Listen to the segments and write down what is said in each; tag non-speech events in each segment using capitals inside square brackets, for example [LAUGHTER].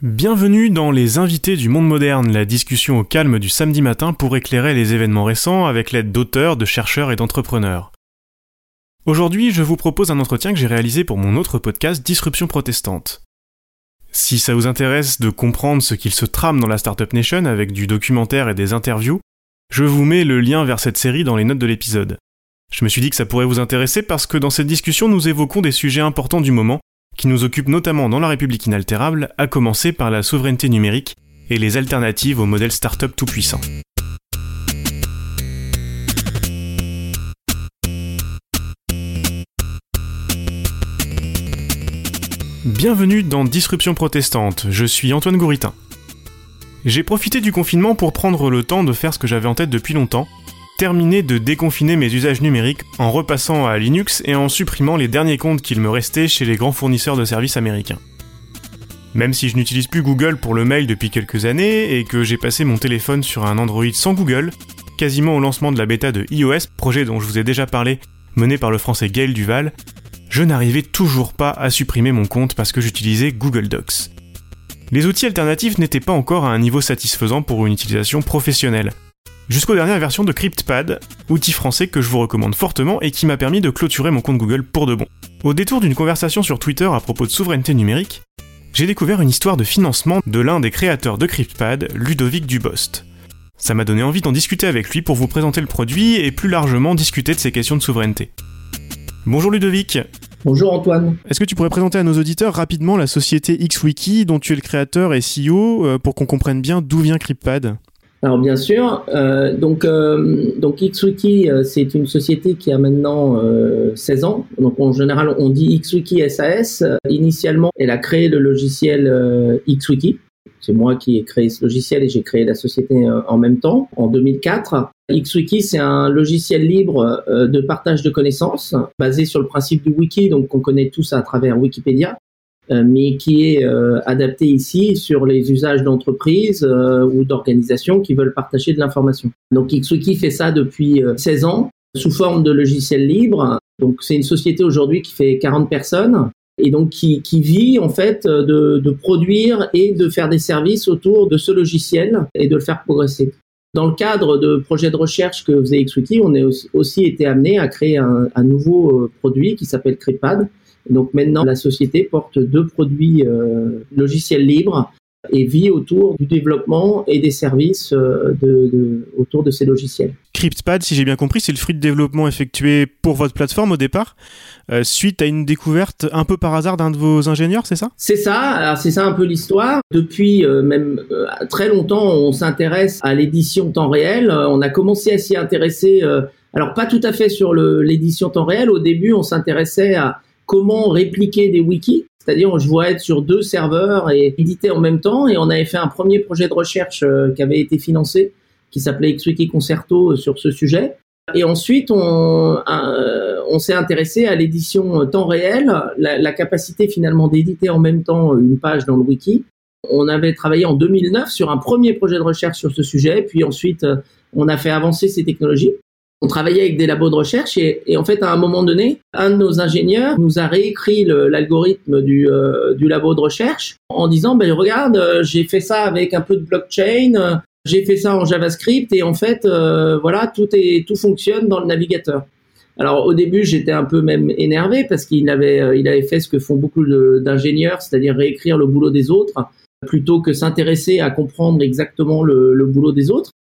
Bienvenue dans Les Invités du Monde Moderne, la discussion au calme du samedi matin pour éclairer les événements récents avec l'aide d'auteurs, de chercheurs et d'entrepreneurs. Aujourd'hui, je vous propose un entretien que j'ai réalisé pour mon autre podcast Disruption protestante. Si ça vous intéresse de comprendre ce qu'il se trame dans la Startup Nation avec du documentaire et des interviews, je vous mets le lien vers cette série dans les notes de l'épisode. Je me suis dit que ça pourrait vous intéresser parce que dans cette discussion nous évoquons des sujets importants du moment qui nous occupe notamment dans la République inaltérable, à commencer par la souveraineté numérique et les alternatives au modèle start-up tout puissant. Bienvenue dans Disruption protestante, je suis Antoine Gouritin. J'ai profité du confinement pour prendre le temps de faire ce que j'avais en tête depuis longtemps, terminé de déconfiner mes usages numériques en repassant à Linux et en supprimant les derniers comptes qu'il me restait chez les grands fournisseurs de services américains. Même si je n'utilise plus Google pour le mail depuis quelques années et que j'ai passé mon téléphone sur un Android sans Google, quasiment au lancement de la bêta de iOS, projet dont je vous ai déjà parlé, mené par le français Gaël Duval, je n'arrivais toujours pas à supprimer mon compte parce que j'utilisais Google Docs. Les outils alternatifs n'étaient pas encore à un niveau satisfaisant pour une utilisation professionnelle jusqu'aux dernières versions de CryptPad, outil français que je vous recommande fortement et qui m'a permis de clôturer mon compte Google pour de bon. Au détour d'une conversation sur Twitter à propos de souveraineté numérique, j'ai découvert une histoire de financement de l'un des créateurs de CryptPad, Ludovic Dubost. Ça m'a donné envie d'en discuter avec lui pour vous présenter le produit et plus largement discuter de ces questions de souveraineté. Bonjour Ludovic Bonjour Antoine. Est-ce que tu pourrais présenter à nos auditeurs rapidement la société XWiki dont tu es le créateur et CEO euh, pour qu'on comprenne bien d'où vient CryptPad? Alors bien sûr, euh, donc euh, donc XWiki euh, c'est une société qui a maintenant 16 ans. Donc en général on dit XWiki SAS. initialement, elle a créé le logiciel XWiki. C'est moi qui ai créé ce logiciel et j'ai créé la société en même temps en 2004. XWiki c'est un logiciel libre de partage de connaissances basé sur le principe du wiki donc qu'on connaît tous à travers Wikipédia euh, mais qui est euh, adapté ici sur les usages d'entreprises euh, ou d'organisations qui veulent partager de l'information. Donc XWiki fait ça depuis 16 ans sous forme de logiciel libre. Donc c'est une société aujourd'hui qui fait 40 personnes et donc qui, qui vit en fait de, de, produire et de faire des services autour de ce logiciel et de le faire progresser. Dans le cadre de projets de recherche que faisait XWiki, on a aussi été amené à créer un, un nouveau produit qui s'appelle CryptPad, donc maintenant, la société porte deux produits euh, logiciels libres et vit autour du développement et des services euh, de, autour de ces logiciels. CryptPad, si j'ai bien compris, c'est le fruit de développement effectué pour votre plateforme au départ, euh, suite à une découverte un peu par hasard d'un de vos ingénieurs, c'est ça? C'est ça, c'est ça un peu l'histoire. Depuis même très longtemps, on s'intéresse à l'édition temps réel. on a commencé à s'y intéresser, alors pas tout à fait sur l'édition temps réel. Au début, on s'intéressait à comment répliquer des wikis. C'est-à-dire, je vois être sur deux serveurs et éditer en même temps. Et on avait fait un premier projet de recherche euh, qui avait été financé, qui s'appelait XWiki Concerto euh, sur ce sujet. Et ensuite, on, euh, s'est intéressé à l'édition temps réel, la capacité finalement d'éditer en même temps une page dans le wiki. On avait travaillé en 2009 sur un premier projet de recherche sur ce sujet, puis ensuite on a fait avancer ces technologies on travaillait avec des labos de recherche et, en fait à un moment donné, un de nos ingénieurs nous a réécrit l'algorithme du, euh, du labo de recherche en disant ben regarde euh, j'ai fait ça avec un peu de blockchain, euh, j'ai fait ça en JavaScript et en fait voilà tout est tout fonctionne dans le navigateur. Alors au début j'étais un peu même énervé parce qu'il avait il avait fait ce que font beaucoup d'ingénieurs, c'est-à-dire réécrire le boulot des autres plutôt que s'intéresser à comprendre exactement le, le boulot des autres.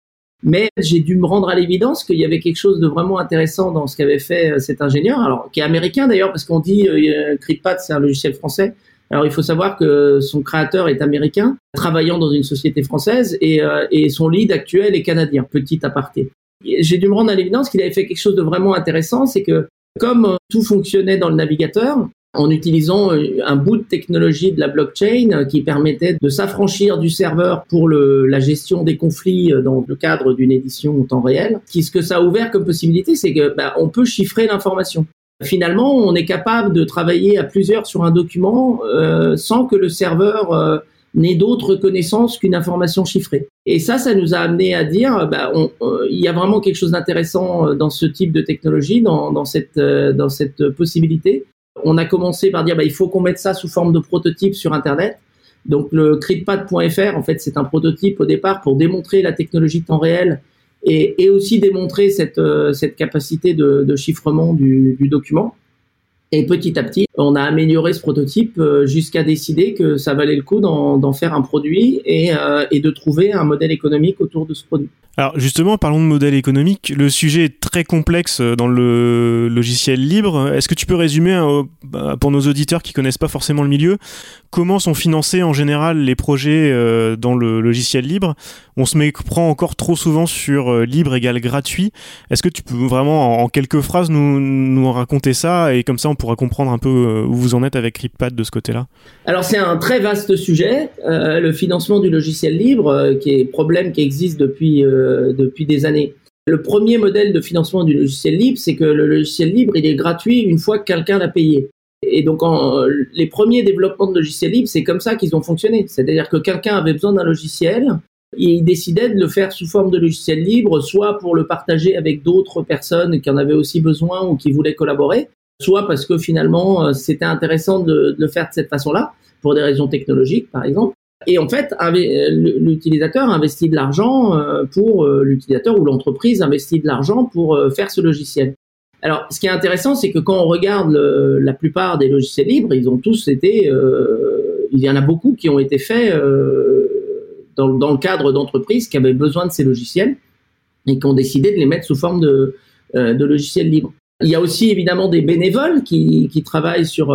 Mais j'ai dû me rendre à l'évidence qu'il y avait quelque chose de vraiment intéressant dans ce qu'avait fait euh, cet ingénieur, alors qui est américain d'ailleurs, parce qu'on dit euh, CryptPad c'est un logiciel français. Alors il faut savoir que son créateur est américain, travaillant dans une société française, et, euh, et son lead actuel est canadien. Petit aparté. J'ai dû me rendre à l'évidence qu'il avait fait quelque chose de vraiment intéressant, c'est que comme tout fonctionnait dans le navigateur, en utilisant euh, un bout de technologie de la blockchain euh, qui permettait de s'affranchir du serveur pour le, la gestion des conflits euh, dans le cadre d'une édition en temps réel. Ce que ça a ouvert comme possibilité, c'est que bah, on peut chiffrer l'information. Finalement, on est capable de travailler à plusieurs sur un document euh, sans que le serveur euh, n'ait d'autres connaissances qu'une information chiffrée. Et ça, ça nous a amené à dire, bah, on, il y a vraiment quelque chose d'intéressant dans ce type de technologie, dans, dans cette, dans cette possibilité on a commencé par dire bah, il faut qu'on mette ça sous forme de prototype sur Internet. Donc le CryptPad.fr, en fait, c'est un prototype au départ pour démontrer la technologie temps réel et, aussi démontrer cette, cette capacité de, chiffrement du document. Et petit à petit, on a amélioré ce prototype jusqu'à décider que ça valait le coup d'en faire un produit et, et de trouver un modèle économique autour de ce produit. Alors justement, parlons de modèle économique. Le sujet est très complexe euh, dans le logiciel libre. Est-ce que tu peux résumer euh, bah, pour nos auditeurs qui connaissent pas forcément le milieu, comment sont financés en général les projets euh, dans le logiciel libre? On se méprend encore trop souvent sur libre égale gratuit. Est-ce que tu peux vraiment en quelques phrases nous, raconter ça? Et comme ça pourra comprendre un peu où vous en êtes avec CryptPad de ce côté-là Alors c'est un très vaste sujet, le financement du logiciel libre, qui est problème qui existe depuis euh, depuis des années. Le premier modèle de financement du logiciel libre, c'est que le logiciel libre, il est gratuit une fois que quelqu'un l'a payé. Et donc, les premiers développements de logiciels libres, c'est comme ça qu'ils ont fonctionné. C'est-à-dire que quelqu'un avait besoin d'un logiciel, il décidait de le faire sous forme de logiciel libre, soit pour le partager avec d'autres personnes qui en avaient aussi besoin ou qui voulaient collaborer, soit parce que finalement, euh, c'était intéressant de le faire de cette façon-là, pour des raisons technologiques, par exemple. Et en fait, l'utilisateur investit de l'argent euh, pour euh, l'utilisateur ou l'entreprise investit de l'argent pour euh, faire ce logiciel. Alors, ce qui est intéressant, c'est que quand on regarde la plupart des logiciels libres, ils ont tous été, il y en a beaucoup qui ont été faits dans, dans, le cadre d'entreprises qui avaient besoin de ces logiciels et qui ont décidé de les mettre sous forme de, de logiciels libres. Il y a aussi évidemment des bénévoles qui, travaillent sur,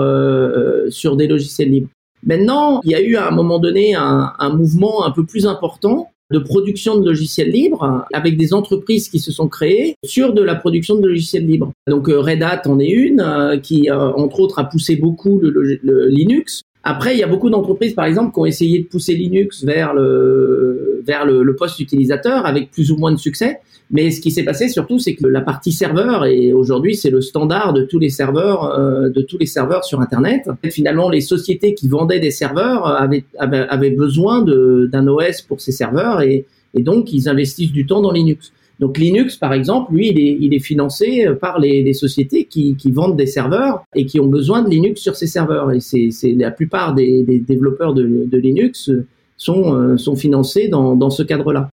sur des logiciels libres. Maintenant, il y a eu à un moment donné un, mouvement un peu plus important de production de logiciels libres avec des entreprises qui se sont créées sur de la production de logiciels libres. Donc euh, Red Hat en est une euh, qui, euh, entre autres, a poussé beaucoup le, Linux. Après, il y a beaucoup d'entreprises, par exemple, qui ont essayé de pousser Linux vers le vers le poste utilisateur avec plus ou moins de succès. Mais ce qui s'est passé surtout, c'est que la partie serveur, et aujourd'hui c'est le standard de tous les serveurs, euh, de tous les serveurs sur Internet. Et finalement, les sociétés qui vendaient des serveurs avaient, besoin d'un OS pour ces serveurs, et, donc ils investissent du temps dans Linux. Donc Linux, par exemple, lui, il est, il est financé par les, sociétés qui, vendent des serveurs et qui ont besoin de Linux sur ces serveurs. Et c'est la plupart des, développeurs de, Linux sont, euh, sont financés dans, dans ce cadre-là.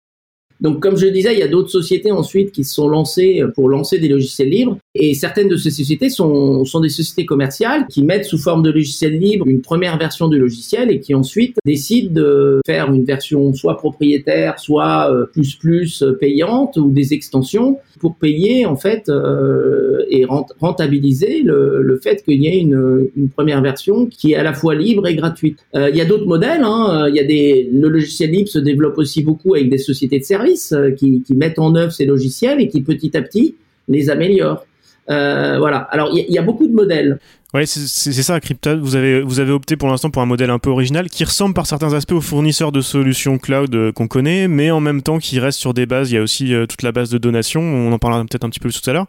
Donc, comme je le disais, il y a d'autres sociétés ensuite qui se sont lancées pour lancer des logiciels libres. Et certaines de ces sociétés sont, sont des sociétés commerciales qui mettent sous forme de logiciel libre une première version du logiciel et qui ensuite décident de faire une version soit propriétaire, soit euh, plus plus euh, payante ou des extensions pour payer en fait euh, et rentabiliser le, le fait qu'il y ait une, une, première version qui est à la fois libre et gratuite. Euh, il y a d'autres modèles. Hein. Il y a des le logiciel libre se développe aussi beaucoup avec des sociétés de services qui, qui mettent en œuvre ces logiciels et qui petit à petit les améliorent. Euh, voilà. Alors il y, a beaucoup de modèles. Ouais, c'est ça, Cryptad. Vous avez, vous avez opté pour l'instant pour un modèle un peu original qui ressemble par certains aspects aux fournisseurs de solutions cloud euh, qu'on connaît, mais en même temps qui reste sur des bases. Il y a aussi euh, toute la base de donation. On en parlera peut-être un petit peu plus tout à l'heure.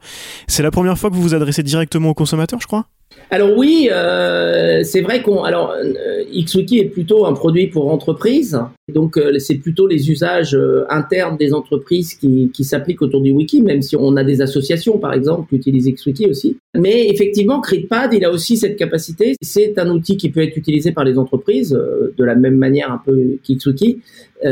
C'est la première fois que vous vous adressez directement aux consommateurs, je crois? Alors oui, euh, c'est vrai qu'on alors euh, XWiki est plutôt un produit pour entreprises, donc euh, c'est plutôt les usages euh, internes des entreprises qui, qui s'appliquent autour du wiki, même si on a des associations par exemple qui utilisent XWiki aussi. Mais effectivement, CryptPad, il a aussi cette capacité. C'est un outil qui peut être utilisé par les entreprises de la même manière un peu qu'XWiki,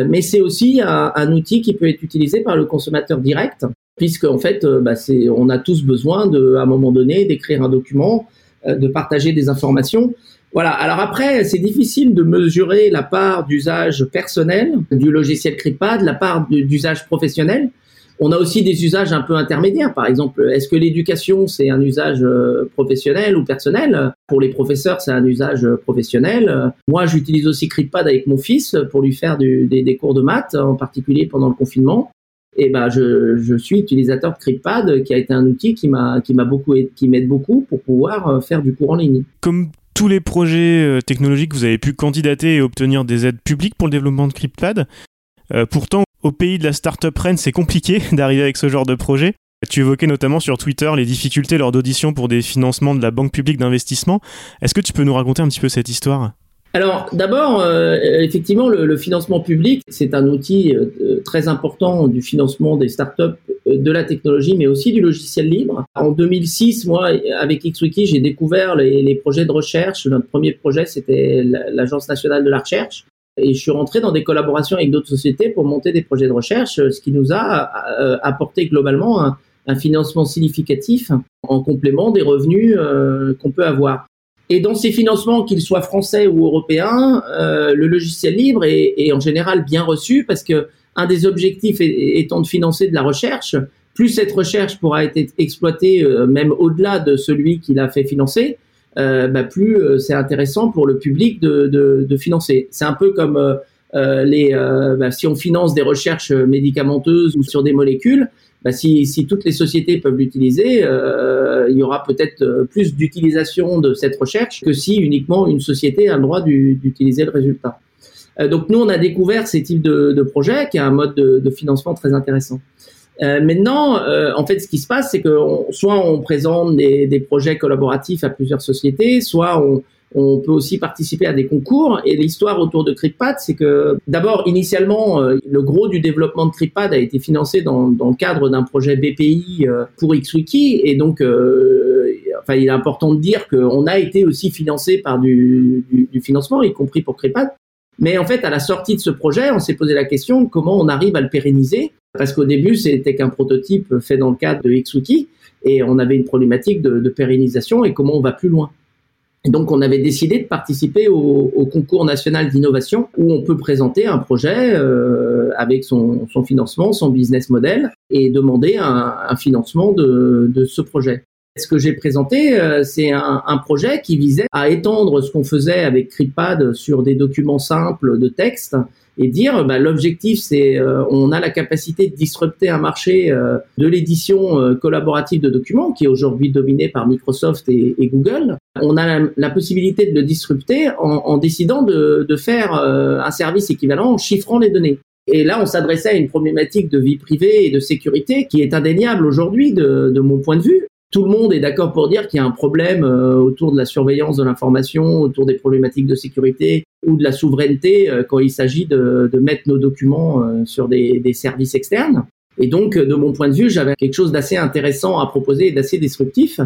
mais c'est aussi un, un, outil qui peut être utilisé par le consommateur direct, puisque en fait, bah, on a tous besoin de à un moment donné d'écrire un document euh, de partager des informations. Voilà. Alors après, c'est difficile de mesurer la part d'usage personnel du logiciel CryptPad, la part d'usage professionnel. On a aussi des usages un peu intermédiaires. Par exemple, est-ce que l'éducation, c'est un usage euh, professionnel ou personnel? Pour les professeurs, c'est un usage professionnel. Moi, j'utilise aussi CryptPad avec mon fils pour lui faire des, des, cours de maths, en particulier pendant le confinement et ben je, je, suis utilisateur de CryptPad qui a été un outil qui m'a qui m'a beaucoup qui m'aide beaucoup pour pouvoir euh, faire du cours en ligne. Comme tous les projets euh, technologiques, vous avez pu candidater et obtenir des aides publiques pour le développement de CryptPad. Euh, pourtant, au pays de la startup reine, c'est compliqué [LAUGHS] d'arriver avec ce genre de projet. Tu évoquais notamment sur Twitter les difficultés lors d'audition pour des financements de la Banque publique d'investissement. Est-ce que tu peux nous raconter un petit peu cette histoire? Alors d'abord, euh, effectivement, le, le, financement public, c'est un outil euh, très important du financement des startups, euh, de la technologie, mais aussi du logiciel libre. En 2006, moi, avec XWiki, j'ai découvert les, les, projets de recherche. Notre premier projet, c'était l'Agence nationale de la recherche. Et je suis rentré dans des collaborations avec d'autres sociétés pour monter des projets de recherche, ce qui nous a apporté globalement un, un financement significatif en complément des revenus qu'on peut avoir. Et dans ces financements, qu'ils soient français ou européens, euh, le logiciel libre est, est, en général bien reçu parce que un des objectifs étant de financer de la recherche, plus cette recherche pourra être exploitée euh, même au-delà de celui qui l'a fait financer, euh, bah, plus euh, c'est intéressant pour le public de, de, de financer. C'est un peu comme euh, les, bah, si on finance des recherches médicamenteuses ou sur des molécules, bah, si, si, toutes les sociétés peuvent l'utiliser, euh, il y aura peut-être euh, plus d'utilisation de cette recherche que si uniquement une société a le droit d'utiliser le résultat. Euh, donc nous, on a découvert ces types de, de projets qui est un mode de, de financement très intéressant. Euh, maintenant, euh, en fait, ce qui se passe, c'est que soit on présente des, des, projets collaboratifs à plusieurs sociétés, soit on, on peut aussi participer à des concours. Et l'histoire autour de CryptPad, c'est que d'abord, initialement, euh, le gros du développement de CryptPad a été financé dans, dans le cadre d'un projet BPI euh, pour XWiki. Et donc, euh, enfin, il est important de dire qu'on a été aussi financé par du, du, du financement, y compris pour CryptPad. Mais en fait, à la sortie de ce projet, on s'est posé la question comment on arrive à le pérenniser? Parce qu'au début, c'était qu'un prototype fait dans le cadre de XWiki. Et on avait une problématique de, de pérennisation et comment on va plus loin? Donc, on avait décidé de participer au, au concours national d'innovation où on peut présenter un projet euh, avec son, son, financement, son business model et demander un, un financement de, de, ce projet. Ce que j'ai présenté, euh, c'est un, un, projet qui visait à étendre ce qu'on faisait avec CryptPad sur des documents simples de texte et dire bah, l'objectif c'est euh, on a la capacité de disrupter un marché euh, de l'édition euh, collaborative de documents qui est aujourd'hui dominé par Microsoft et, Google. On a la, possibilité de le disrupter en, en décidant de, de faire un service équivalent en chiffrant les données. Et là, on s'adressait à une problématique de vie privée et de sécurité qui est indéniable aujourd'hui de, de mon point de vue tout le monde est d'accord pour dire qu'il y a un problème euh, autour de la surveillance de l'information, autour des problématiques de sécurité ou de la souveraineté euh, quand il s'agit de, mettre nos documents euh, sur des, services externes. Et donc, de mon point de vue, j'avais quelque chose d'assez intéressant à proposer et d'assez disruptif.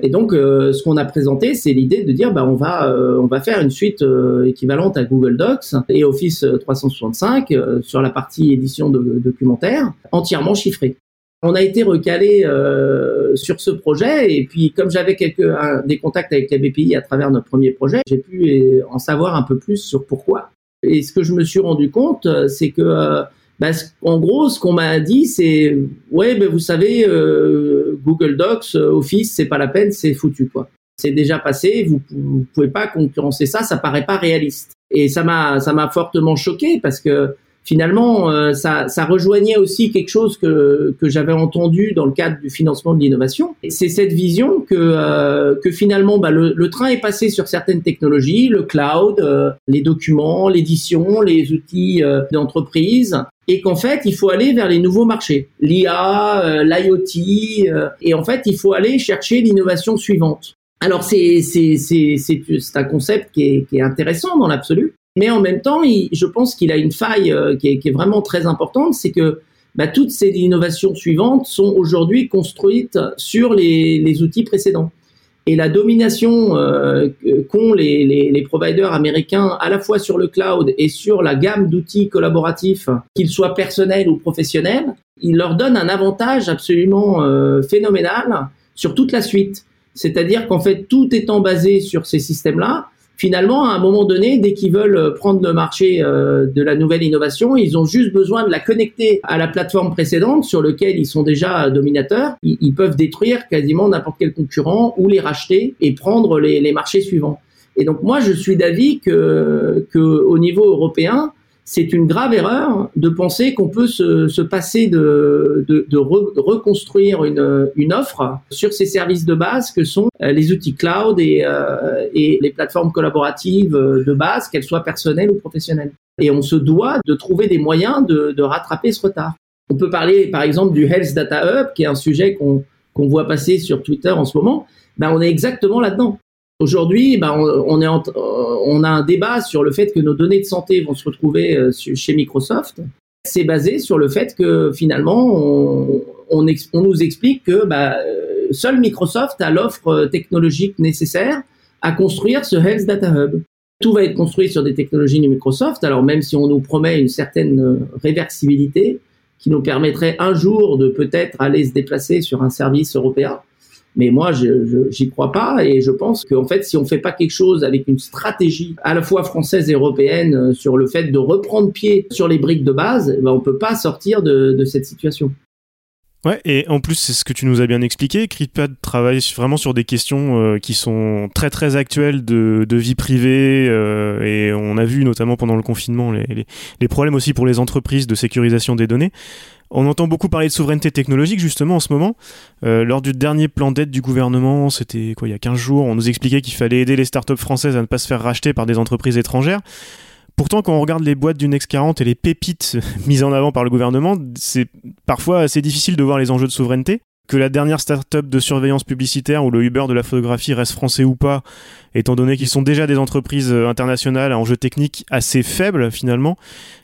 Et donc, ce qu'on a présenté, c'est l'idée de dire, bah, on va, on va faire une suite équivalente à Google Docs et Office 365 sur la partie édition de documentaire, entièrement chiffrée on a été recalé euh, sur ce projet et puis comme j'avais quelques des contacts avec la BPI à travers notre premier projet, j'ai pu euh, en savoir un peu plus sur pourquoi. Et ce que je me suis rendu compte, euh, c'est que euh, bah, en gros, ce qu'on m'a dit, c'est ouais, ben vous savez, euh, Google Docs, Office, c'est pas la peine, c'est foutu quoi. C'est déjà passé, vous, vous pouvez pas concurrencer ça, ça paraît pas réaliste. Et ça m'a ça m'a fortement choqué parce que finalement, euh, ça, ça, rejoignait aussi quelque chose que, que j'avais entendu dans le cadre du financement de l'innovation. C'est cette vision que, euh, que finalement, bah, le, le, train est passé sur certaines technologies, le cloud, euh, les documents, l'édition, les outils euh, d'entreprise, et qu'en fait, il faut aller vers les nouveaux marchés, l'IA, euh, l'IoT, et en fait, il faut aller chercher l'innovation suivante. Alors c'est c'est c'est c'est un concept qui est, qui est intéressant dans l'absolu, mais en même temps, il, je pense qu'il a une faille euh, qui, est, qui, est, vraiment très importante, c'est que bah, toutes ces innovations suivantes sont aujourd'hui construites sur les, les, outils précédents. Et la domination euh, qu'ont les, les, les, providers américains à la fois sur le cloud et sur la gamme d'outils collaboratifs, qu'ils soient personnels ou professionnels, il leur donne un avantage absolument euh, phénoménal sur toute la suite. C'est-à-dire qu'en fait, tout étant basé sur ces systèmes-là, finalement, à un moment donné, dès qu'ils veulent euh, prendre le marché euh, de la nouvelle innovation, ils ont juste besoin de la connecter à la plateforme précédente sur laquelle ils sont déjà dominateurs. Ils, peuvent détruire quasiment n'importe quel concurrent ou les racheter et prendre les, les marchés suivants. Et donc moi, je suis d'avis que, que au niveau européen, c'est une grave erreur de penser qu'on peut se, se, passer de, de, de, reconstruire une, une, offre sur ces services de base que sont euh, les outils cloud et, euh, et les plateformes collaboratives de base, qu'elles soient personnelles ou professionnelles. Et on se doit de trouver des moyens de, de rattraper ce retard. On peut parler par exemple du Health Data Hub, qui est un sujet qu'on qu'on voit passer sur Twitter en ce moment. Ben, on est exactement là-dedans. Aujourd'hui, on, est on a un débat sur le fait que nos données de santé vont se retrouver euh, chez Microsoft. C'est basé sur le fait que finalement, on, nous explique que bah, seul Microsoft a l'offre technologique nécessaire à construire ce Health Data Hub. Tout va être construit sur des technologies de Microsoft. Alors même si on nous promet une certaine euh, réversibilité qui nous permettrait un jour de peut-être aller se déplacer sur un service européen, mais moi, je j'y crois pas et je pense qu'en fait, si on fait pas quelque chose avec une stratégie à la fois française et européenne euh, sur le fait de reprendre pied sur les briques de base, eh ben on peut pas sortir de cette situation. Ouais, et en plus, c'est ce que tu nous as bien expliqué. CryptPad travaille vraiment sur des questions euh, qui sont très très actuelles de, de vie privée, euh, et on a vu notamment pendant le confinement les, les, les, problèmes aussi pour les entreprises de sécurisation des données. On entend beaucoup parler de souveraineté technologique justement en ce moment. Euh, lors du dernier plan d'aide du gouvernement, c'était quoi il y a 15 jours, on nous expliquait qu'il fallait aider les startups françaises à ne pas se faire racheter par des entreprises étrangères. Pourtant, quand on regarde les boîtes du Next 40 et les pépites [LAUGHS] mises en avant par le gouvernement, c'est parfois assez difficile de voir les enjeux de souveraineté. Que la dernière start-up de surveillance publicitaire ou le Uber de la photographie reste français ou pas, étant donné qu'ils sont déjà des entreprises euh, internationales à enjeux techniques assez faibles finalement.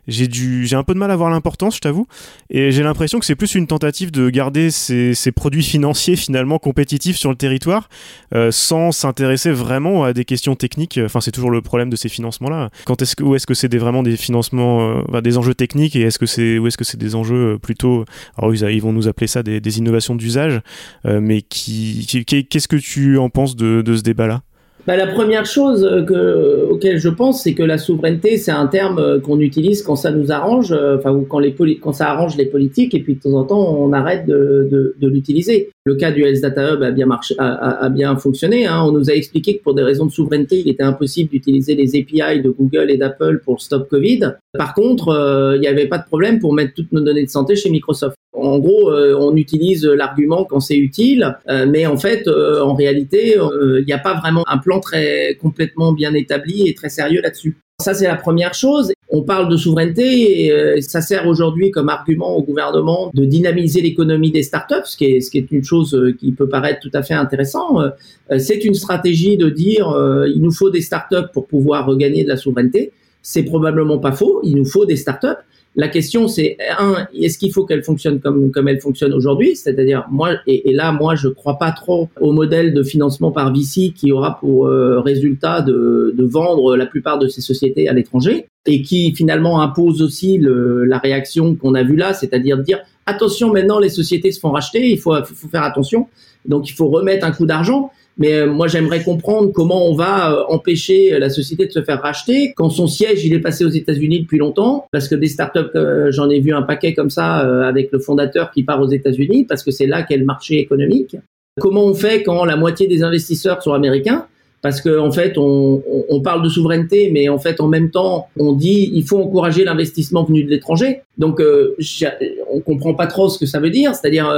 J'ai du, j'ai un peu de mal à voir l'importance, je t'avoue, et j'ai l'impression que c'est plus une tentative de garder ces, ces, produits financiers finalement compétitifs sur le territoire, euh, sans s'intéresser vraiment à des questions techniques. Enfin, c'est toujours le problème de ces financements-là. Quand est-ce que, où est-ce que c'est vraiment des financements, euh, des enjeux techniques, et est-ce que c'est, où est-ce que c'est des enjeux euh, plutôt, alors ils, vont nous appeler ça des, des innovations d'usage, euh, mais qui, qu'est-ce que tu en penses de, de ce débat-là? Bah, la première chose que, auquel je pense, c'est que la souveraineté, c'est un terme euh, qu'on utilise quand ça nous arrange, euh, enfin ou quand, les quand ça arrange les politiques, et puis de temps en temps, on arrête de, de, de l'utiliser. Le cas du Health Data Hub a bien marché, a, bien fonctionné. Hein. On nous a expliqué que pour des raisons de souveraineté, il était impossible d'utiliser les API de Google et d'Apple pour Stop Covid. Par contre, euh, il n'y avait pas de problème pour mettre toutes nos données de santé chez Microsoft. En gros, euh, on utilise l'argument quand c'est utile, euh, mais en fait, euh, en réalité, il n'y a pas vraiment un plan très complètement bien établi et très sérieux là-dessus. Ça, c'est la première chose. On parle de souveraineté et ça sert aujourd'hui comme argument au gouvernement de dynamiser l'économie des startups, ce qui est, ce qui une chose qui peut paraître tout à fait intéressant. C'est une stratégie de dire il nous faut des startups pour pouvoir regagner de la souveraineté. C'est probablement pas faux. Il nous faut des startups. La question, c'est un, est-ce qu'il faut qu'elle fonctionne comme comme elle fonctionne aujourd'hui? C'est-à-dire moi et, là, moi, je crois pas trop au modèle de financement par VC qui aura pour euh, résultat de, de vendre la plupart de ces sociétés à l'étranger et qui finalement impose aussi le, la réaction qu'on a vue là, c'est-à-dire dire attention, maintenant les sociétés se font racheter, il faut, faut faire attention, donc il faut remettre un coup d'argent. Mais euh, moi, j'aimerais comprendre comment on va euh, empêcher la société de se faire racheter quand son siège il est passé aux États-Unis depuis longtemps, parce que des startups, euh, j'en ai vu un paquet comme ça avec le fondateur qui part aux États-Unis, parce que c'est là qu'est le marché économique. Comment on fait quand la moitié des investisseurs sont américains? Parce qu'en en fait, on, on, parle de souveraineté, mais en fait, en même temps, on dit il faut encourager l'investissement venu de l'étranger. Donc, euh, on comprend pas trop ce que ça veut dire. C'est-à-dire,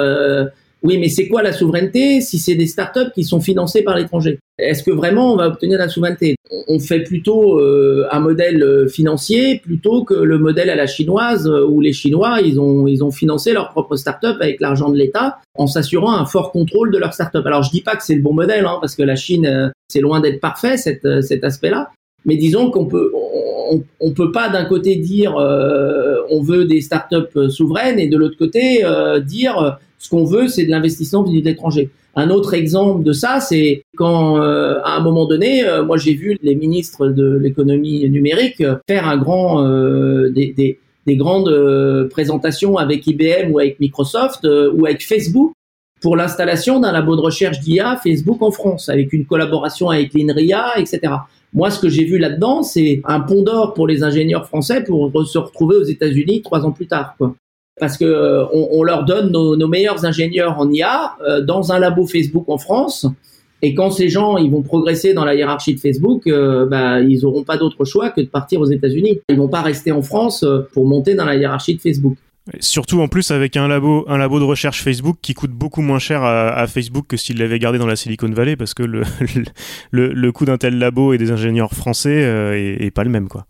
oui, mais c'est quoi la souveraineté si c'est des startups qui sont financées par l'étranger? Est-ce que vraiment on va obtenir la souveraineté? On fait plutôt euh, un modèle euh, financier plutôt que le modèle à la chinoise euh, où les Chinois ils ont ils ont financé leur propre startup avec l'argent de l'État en s'assurant un fort contrôle de leur startup. Alors je dis pas que c'est le bon modèle hein, parce que la Chine c'est loin d'être parfait cet, cet aspect-là, mais disons qu'on peut on, on peut pas d'un côté dire on veut des startups souveraines et de l'autre côté dire ce qu'on veut, c'est de l'investissement venu de l'étranger. Un autre exemple de ça, c'est quand, euh, à un moment donné, euh, moi j'ai vu les ministres de l'économie numérique faire un grand, euh, des, des, des, grandes présentations avec IBM ou avec Microsoft ou avec Facebook pour l'installation d'un labo de recherche d'IA Facebook en France, avec une collaboration avec l'INRIA, etc. Moi, ce que j'ai vu là-dedans, c'est un pont d'or pour les ingénieurs français pour se retrouver aux États-Unis trois ans plus tard. Quoi parce que euh, on, leur donne nos, meilleurs ingénieurs en IA euh, dans un labo Facebook en France. Et quand ces gens ils vont progresser dans la hiérarchie de Facebook, euh, bah, ils n'auront pas d'autre choix que de partir aux États-Unis. Ils vont pas rester en France pour monter dans la hiérarchie de Facebook. surtout en plus avec un labo, un labo de recherche Facebook qui coûte beaucoup moins cher à, Facebook que s'il l'avait gardé dans la Silicon Valley parce que [LAUGHS] le, le, coût d'un tel labo et des ingénieurs français est, est, pas le même quoi.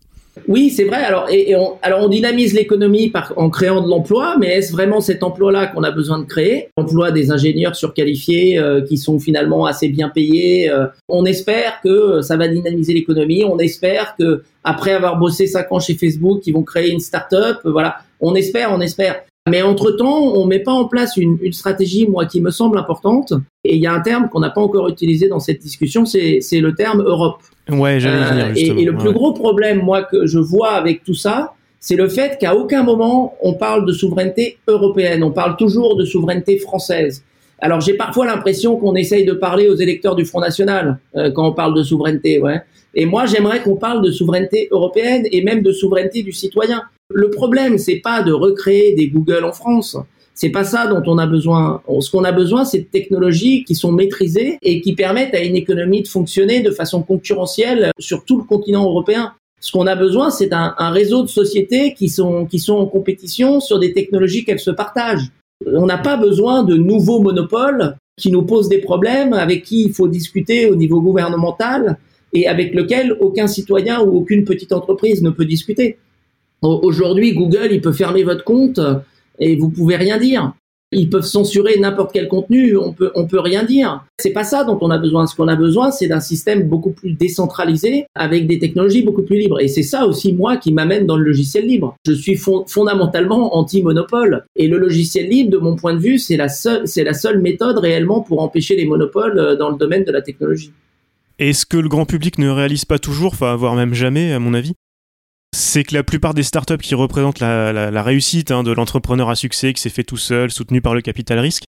Oui, c'est vrai. Alors, on, on dynamise l'économie en créant de l'emploi, mais est-ce vraiment cet emploi-là qu'on a besoin de créer? L'emploi des ingénieurs surqualifiés euh, qui sont finalement assez bien payés. Euh. on espère que ça va dynamiser l'économie. On espère que après avoir bossé cinq ans chez Facebook, ils vont créer une start-up. Voilà. On espère, on espère. Mais entre-temps, on met pas en place une, une stratégie, moi, qui me semble importante, Et il y a un terme qu'on n'a pas encore utilisé dans cette discussion, c'est le terme Europe. Ouais, j'allais euh, et, et, le plus gros problème, moi, que je vois avec tout ça, c'est le fait qu'à aucun moment on parle de souveraineté européenne, on parle toujours de souveraineté française. Alors j'ai parfois l'impression qu'on essaye de parler aux électeurs du Front National euh, quand on parle de souveraineté, ouais. Et moi j'aimerais qu'on parle de souveraineté européenne et même de souveraineté du citoyen. Le problème c'est pas de recréer des Google en France. C'est pas ça dont on a besoin. Ce qu'on a besoin, c'est de technologies qui sont maîtrisées et qui permettent à une économie de fonctionner de façon concurrentielle sur tout le continent européen. Ce qu'on a besoin, c'est un, réseau de sociétés qui sont, qui sont en compétition sur des technologies qu'elles se partagent. On n'a pas besoin de nouveaux monopoles qui nous posent des problèmes, avec qui il faut discuter au niveau gouvernemental et avec lequel aucun citoyen ou aucune petite entreprise ne peut discuter. Aujourd'hui, Google, il peut fermer votre compte et vous pouvez rien dire. Ils peuvent censurer n'importe quel contenu, on peut on peut rien dire. C'est pas ça dont on a besoin. Ce qu'on a besoin, c'est d'un système beaucoup plus décentralisé avec des technologies beaucoup plus libres. Et c'est ça aussi moi qui m'amène dans le logiciel libre. Je suis fondamentalement anti-monopole et le logiciel libre, de mon point de vue, c'est la seule c'est la seule méthode réellement pour empêcher les monopoles euh, dans le domaine de la technologie. Est-ce que le grand public ne réalise pas toujours, enfin voire même jamais, à mon avis, c'est que la plupart des startups qui représentent la, réussite hein, de l'entrepreneur à succès qui s'est fait tout seul, soutenu par le capital risque,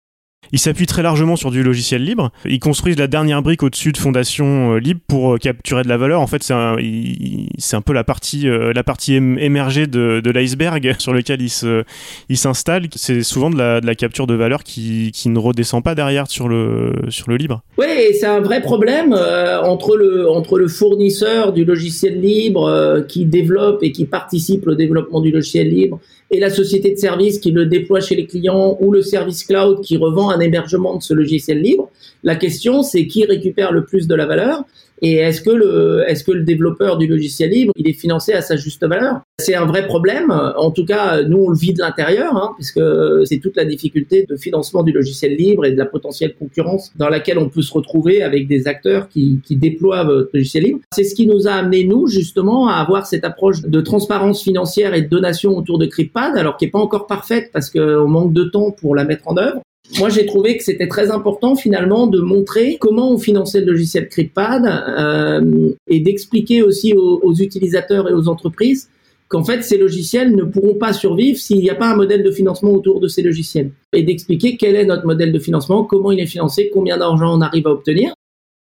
ils s'appuient très largement sur du logiciel libre. Ils construisent la dernière brique au-dessus de fondations euh, libres pour euh, capturer de la valeur. En fait, c'est un, un, peu la partie, euh, la partie émergée de, l'iceberg [LAUGHS] sur lequel ils s'installent. C'est souvent de la, de la, capture de valeur qui, qui, ne redescend pas derrière sur le, sur le libre. Oui, c'est un vrai problème entre, le, entre le fournisseur du logiciel libre qui développe et qui participe au développement du logiciel libre et la société de service qui le déploie chez les clients ou le service cloud qui revend un hébergement de ce logiciel libre. La question, c'est qui récupère le plus de la valeur et est-ce que le est-ce que le développeur du logiciel libre il est financé à sa juste valeur? C'est un vrai problème. En tout cas, nous on le vit de l'intérieur, hein, puisque c'est toute la difficulté de financement du logiciel libre et de la potentielle concurrence dans laquelle on peut se retrouver avec des acteurs qui, déploient votre logiciel libre. C'est ce qui nous a amené nous justement à avoir cette approche de transparence financière et de donation autour de CryptPad, alors qui est pas encore parfaite parce qu'on manque de temps pour la mettre en œuvre moi, j'ai trouvé que c'était très important finalement de montrer comment on finançait le logiciel CryptPad euh, et d'expliquer aussi aux, utilisateurs et aux entreprises qu'en fait, ces logiciels ne pourront pas survivre s'il n'y a pas un modèle de financement autour de ces logiciels. Et d'expliquer quel est notre modèle de financement, comment il est financé, combien d'argent on arrive à obtenir.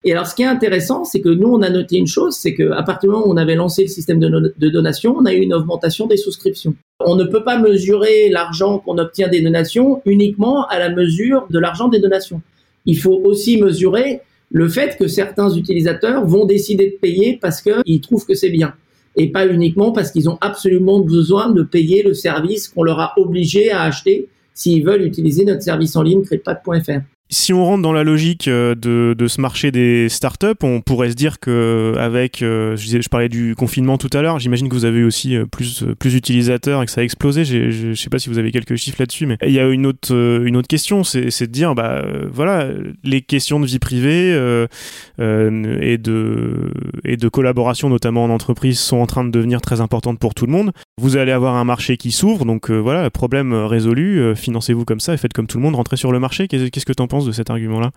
Et alors, ce qui est intéressant, c'est que nous, on a noté une chose, c'est qu'à partir du moment où on avait lancé le système de, de donation, on a eu une augmentation des souscriptions. On ne peut pas mesurer l'argent qu'on obtient des donations uniquement à la mesure de l'argent des donations. Il faut aussi mesurer le fait que certains utilisateurs vont décider de payer parce qu'ils trouvent que c'est bien et pas uniquement parce qu'ils ont absolument besoin de payer le service qu'on leur a obligé à acheter s'ils veulent utiliser notre service en ligne credpat.fr si on rentre dans la logique euh, de, de ce marché des startups, on pourrait se dire que avec, euh, je, je, parlais du confinement tout à l'heure, j'imagine que vous avez aussi euh, plus plus d'utilisateurs et que ça a explosé. Je, je, sais pas si vous avez quelques chiffres là-dessus, mais il y a une autre une autre question, c'est de dire bah voilà les questions de vie privée euh, et de et de collaboration notamment en entreprise sont en train de devenir très importantes pour tout le monde. Vous allez avoir un marché qui s'ouvre, donc voilà problème résolu. financez-vous comme ça et faites comme tout le monde, rentrez sur le marché. Qu'est-ce que tu en penses? De cet argument-là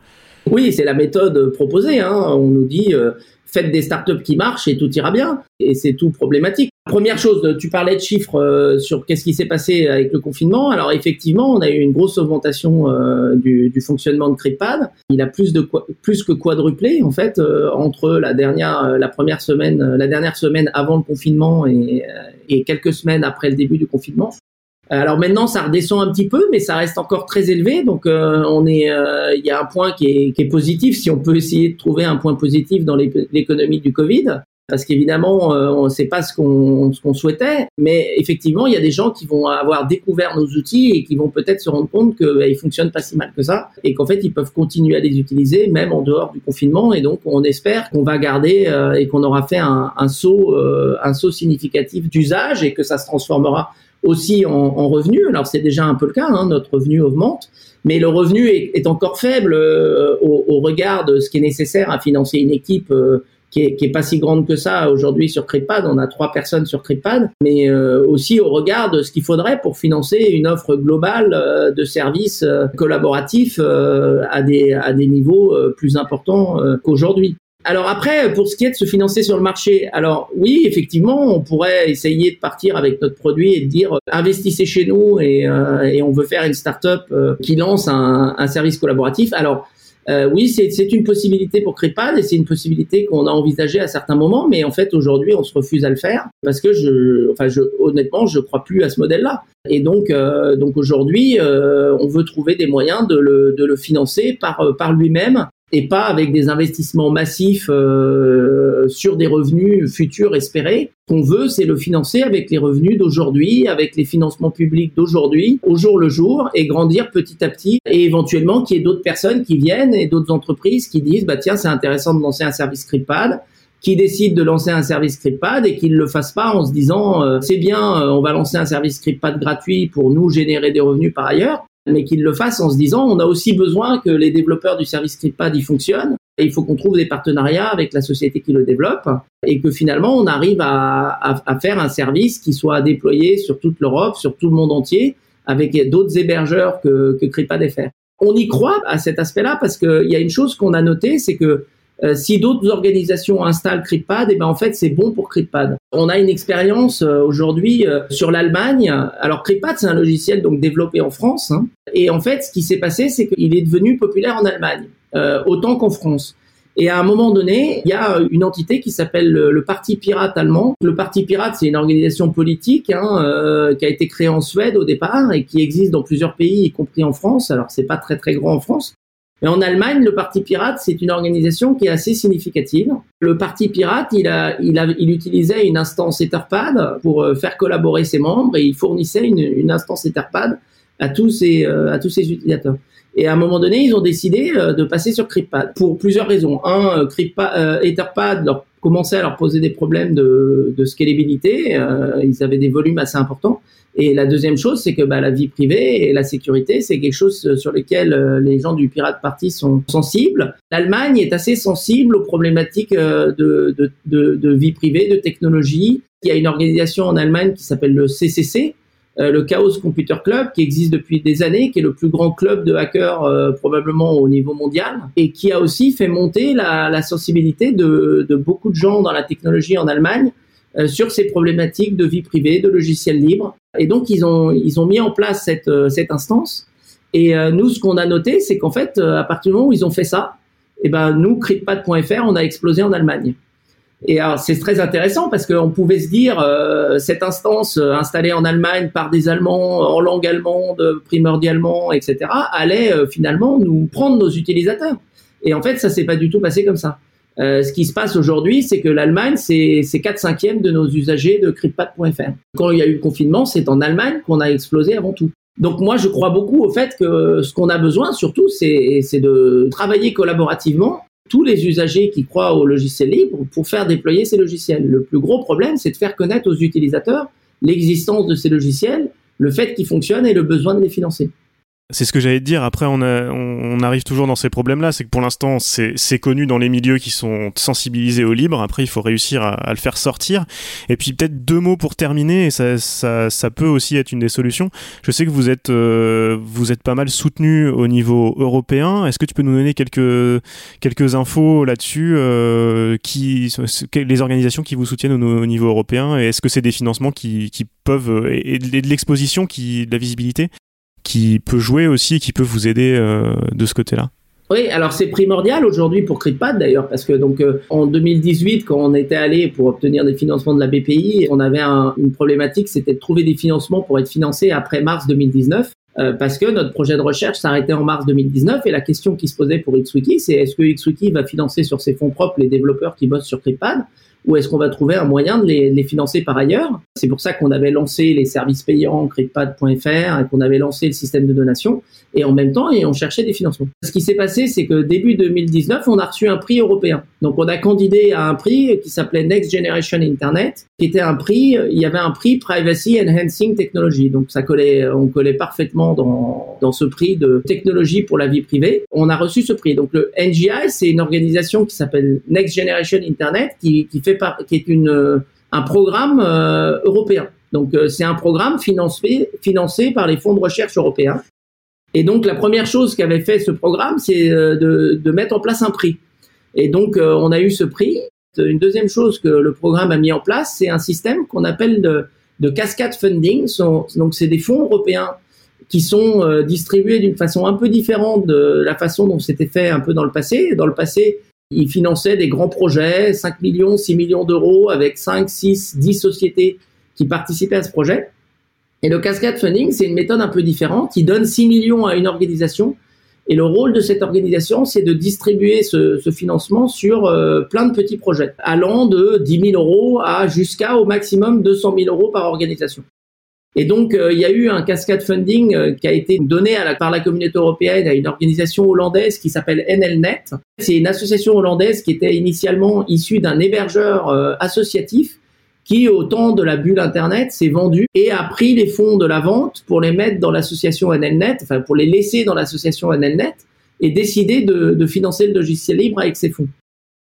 Oui, c'est la méthode proposée. Hein. On nous dit euh, faites des startups qui marchent et tout ira bien. Et c'est tout problématique. Première chose, tu parlais de chiffres euh, sur qu'est-ce qui s'est passé avec le confinement. Alors effectivement, on a eu une grosse augmentation euh, du, fonctionnement de CryptPad. Il a plus de plus que quadruplé en fait entre la dernière la première semaine la dernière semaine avant le confinement et, et quelques semaines après le début du confinement. Alors maintenant, ça redescend un petit peu, mais ça reste encore très élevé. Donc, euh, on est, euh, il y a un point qui est, qui est, positif. Si on peut essayer de trouver un point positif dans l'économie du Covid, parce qu'évidemment, euh, on ne sait pas ce qu'on souhaitait, mais effectivement, il y a des gens qui vont avoir découvert nos outils et qui vont peut-être se rendre compte qu'ils bah, fonctionnent pas si mal que ça et qu'en fait, ils peuvent continuer à les utiliser même en dehors du confinement. Et donc, on espère qu'on va garder et qu'on aura fait un, un saut, un saut significatif d'usage et que ça se transformera aussi en, en revenus. Alors c'est déjà un peu le cas, hein, notre revenu augmente, mais le revenu est, est encore faible euh, au, au, regard de ce qui est nécessaire à financer une équipe euh, qui est, qui est pas si grande que ça aujourd'hui sur CRIPAD. On a trois personnes sur CRIPAD, mais euh, aussi au regard de ce qu'il faudrait pour financer une offre globale euh, de services euh, collaboratifs à des à des niveaux plus importants qu'aujourd'hui. Alors après, pour ce qui est de se financer sur le marché, alors oui, effectivement, on pourrait essayer de partir avec notre produit et de dire investissez chez nous et, et on veut faire une start-up qui lance un, un service collaboratif. Alors euh, oui, c'est une possibilité pour Crépad et c'est une possibilité qu'on a envisagée à certains moments, mais en fait aujourd'hui on se refuse à le faire parce que je, enfin, je, honnêtement, je crois plus à ce modèle-là. Et donc, euh, donc aujourd'hui, euh, on veut trouver des moyens de le, de le financer par, par lui-même et pas avec des investissements massifs euh, sur des revenus futurs espérés. Qu'on veut, c'est le financer avec les revenus d'aujourd'hui, avec les financements publics d'aujourd'hui, au jour le jour, et grandir petit à petit, et éventuellement qu'il y ait d'autres personnes qui viennent et d'autres entreprises qui disent bah tiens c'est intéressant de lancer un service CRIPAD qui décident de lancer un service CRIPAD et qu'ils ne le fassent pas en se disant euh, c'est bien, euh, on va lancer un service CRIPAD gratuit pour nous générer des revenus par ailleurs mais qu'ils le fassent en se disant on a aussi besoin que les développeurs du service CRIPAD y fonctionnent et il faut qu'on trouve des partenariats avec la société qui le développe et que finalement on arrive à, faire un service qui soit déployé sur toute l'Europe, sur tout le monde entier, avec d'autres hébergeurs que, que CRIPAD FR. On y croit à cet aspect-là parce qu'il y a une chose qu'on a notée, c'est que euh, si d'autres organisations installent CryptPad, et eh ben en fait c'est bon pour CryptPad. On a une expérience euh, aujourd'hui euh, sur l'Allemagne. Alors CryptPad c'est un logiciel donc développé en France, hein. et en fait ce qui s'est passé c'est qu'il est devenu populaire en Allemagne autant qu'en France. Et à un moment donné, il y a une entité qui s'appelle le, Parti Pirate allemand. Le Parti Pirate, c'est une organisation politique hein, qui a été créée en Suède au départ et qui existe dans plusieurs pays, y compris en France. Alors c'est pas très très grand en France, mais en Allemagne, le Parti Pirate, c'est une organisation qui est assez significative. Le Parti Pirate, il, a, il, a, il utilisait une instance Etherpad pour euh, faire collaborer ses membres et il fournissait une, une instance Etherpad à tous ses, euh, à tous ses utilisateurs. Et à un moment donné, ils ont décidé euh, de passer sur CryptPad pour plusieurs raisons. Un, CryptPad, Etherpad leur commençait à leur poser des problèmes de, de scalabilité. ils avaient des volumes assez importants. Et la deuxième chose, c'est que bah, la vie privée et la sécurité, c'est quelque chose sur lequel euh, les gens du Pirate Party sont sensibles. L'Allemagne est assez sensible aux problématiques euh, de, de, de, vie privée, de technologie. Il y a une organisation en Allemagne qui s'appelle le CCC, euh, le Chaos Computer Club, qui existe depuis des années, qui est le plus grand club de hackers probablement au niveau mondial, et qui a aussi fait monter la, la sensibilité de, de beaucoup de gens dans la technologie en Allemagne euh, sur ces problématiques de vie privée, de logiciels libres. Et donc ils ont ils ont mis en place cette euh, cette instance. Et euh, nous, ce qu'on a noté, c'est qu'en fait, à partir du moment où ils ont fait ça, eh ben nous, Critpad.fr, on a explosé en Allemagne. Et c'est très intéressant parce qu'on pouvait se dire cette instance installée en Allemagne par des Allemands en langue allemande primordialement, etc. allait finalement nous prendre nos utilisateurs. Et en fait, ça s'est pas du tout passé comme ça. Euh, ce qui se passe aujourd'hui, c'est que l'Allemagne, c'est 4 cinquièmes de nos usagers de cryptpad.fr. Quand il y a eu le confinement, c'est en Allemagne qu'on a explosé avant tout. Donc moi, je crois beaucoup au fait que ce qu'on a besoin, surtout, c'est de travailler collaborativement tous les usagers qui croient au logiciel libre pour faire déployer ces logiciels. Le plus gros problème, c'est de faire connaître aux utilisateurs l'existence de ces logiciels, le fait qu'ils fonctionnent et le besoin de les financer. C'est ce que j'allais te dire. Après, on, arrive toujours dans ces problèmes-là. C'est que pour l'instant, c'est connu dans les milieux qui sont sensibilisés au libre. Après, il faut réussir à, le faire sortir. Et puis, peut-être deux mots pour terminer. Et ça, ça, peut aussi être une des solutions. Je sais que vous êtes, euh, vous êtes pas mal soutenu au niveau européen. Est-ce que tu peux nous donner quelques, infos là-dessus euh, qui, Les organisations qui vous soutiennent au, niveau européen? Et est-ce que c'est des financements qui, qui peuvent. et de l'exposition, qui, de la visibilité? Qui peut jouer aussi, qui peut vous aider euh, de ce côté-là oui, alors c'est primordial aujourd'hui pour CRIPAD d'ailleurs, parce que donc euh, en 2018, quand on était allé pour obtenir des financements de la BPI, on avait une problématique, c'était de trouver des financements pour être financés après mars 2019. Euh, parce que notre projet de recherche s'arrêtait en mars 2019 et la question qui se posait pour XWiki, c'est est-ce que XWiki va financer sur ses fonds propres les développeurs qui bossent sur CRIPAD ou est-ce qu'on va trouver un moyen de les, financer par ailleurs? C'est pour ça qu'on avait lancé les services payants cryptpad.fr et qu'on avait lancé le système de donation et en même temps et on cherchait des financements. Ce qui s'est passé, c'est que début 2019, on a reçu un prix européen Donc on a candidaté à un prix qui s'appelait Next Generation Internet, qui était un prix, il y avait un prix Privacy Enhancing Technology. Donc ça collait, on collait parfaitement dans, dans ce prix de technologie pour la vie privée. On a reçu ce prix. Donc le NGI, c'est une organisation qui s'appelle Next Generation Internet, qui, qui fait qui est une, un programme euh, européen. Donc euh, c'est un programme financé, financé par les fonds de recherche européens. Et donc la première chose qu'avait fait ce programme, c'est euh, de, mettre en place un prix. Et donc, euh, on a eu ce prix. Une deuxième chose que le programme a mis en place, c'est un système qu'on appelle de, de cascade funding. Donc, c'est des fonds européens qui sont euh, distribués d'une façon un peu différente de la façon dont c'était fait un peu dans le passé. Dans le passé, ils finançaient des grands projets, 5 millions, 6 millions d'euros, avec 5, 6, 10 sociétés qui participaient à ce projet. Et le cascade funding, c'est une méthode un peu différente qui donne 6 millions à une organisation et le rôle de cette organisation, c'est de distribuer ce, ce financement sur euh, plein de petits projets, allant de 10 000 euros à jusqu'à au maximum 200 000 euros par organisation. Et donc, euh, il y a eu un cascade funding euh, qui a été donné par la communauté européenne à une organisation hollandaise qui s'appelle NLNet. C'est une association hollandaise qui était initialement issue d'un hébergeur associatif qui, au temps de la bulle Internet, s'est vendu et a pris les fonds de la vente pour les mettre dans l'association NLNet, enfin pour les laisser dans l'association NLNet, et décider de, de, financer le logiciel libre avec ses fonds.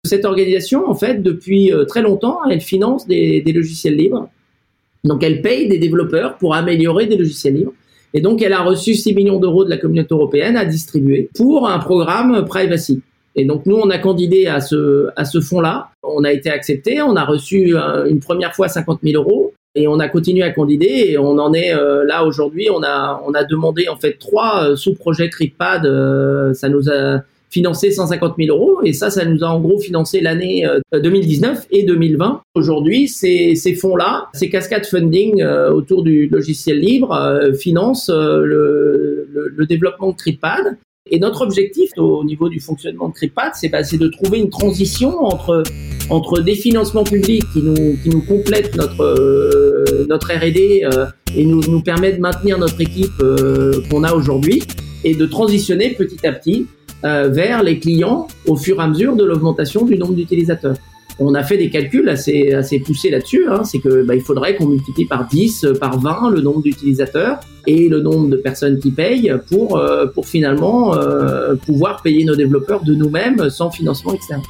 Cette organisation, en fait, depuis euh, très longtemps, elle finance des logiciels libres. Donc, elle paye des développeurs pour améliorer des logiciels libres. Et donc, elle a reçu 6 millions d'euros de la communauté européenne à distribuer pour un programme privacy. Et donc nous, on a candidaté à ce, à ce fonds-là. On a été accepté, on a reçu euh, une première fois 50 000 euros et on a continué à candidater et on en est euh, là aujourd'hui. On a, on a demandé en fait trois euh, sous-projets CryptPad. ça nous a financé 150 000 euros et ça, ça nous a en gros financé l'année 2019 et 2020. Aujourd'hui, ces, ces fonds-là, ces cascades funding autour du logiciel libre financent le, le, le, développement de CryptPad et notre objectif au niveau du fonctionnement de CRIPAD, c'est bah, de trouver une transition entre, entre des financements publics qui nous, qui nous complètent notre, euh, notre R&D euh, et nous, nous permettent de maintenir notre équipe euh, qu'on a aujourd'hui et de transitionner petit à petit vers les clients au fur et à mesure de l'augmentation du nombre d'utilisateurs on a fait des calculs assez, assez poussés là-dessus. Hein. c'est que bah, il faudrait qu'on multiplie par 10, par 20 le nombre d'utilisateurs et le nombre de personnes qui payent pour, euh, pour finalement euh, pouvoir payer nos développeurs de nous-mêmes sans financement externe.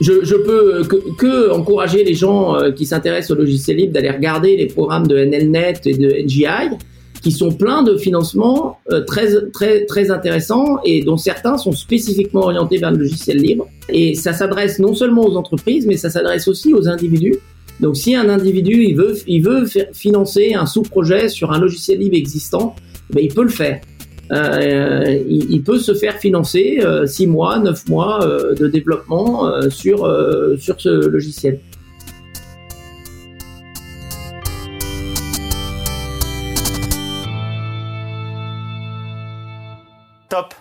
Je, je peux que, que, encourager les gens euh, qui s'intéressent au logiciel libre d'aller regarder les programmes de NLNet et de NGI qui sont pleins de financements euh, très très très intéressants et dont certains sont spécifiquement orientés vers le logiciel libre. Et ça s'adresse non seulement aux entreprises, mais ça s'adresse aussi aux individus. Donc si un individu il veut il veut financer un sous-projet sur un logiciel libre existant, ben, il peut le faire. Euh, il, peut se faire financer euh, 6 mois, 9 mois euh, de développement euh, sur, sur ce logiciel. top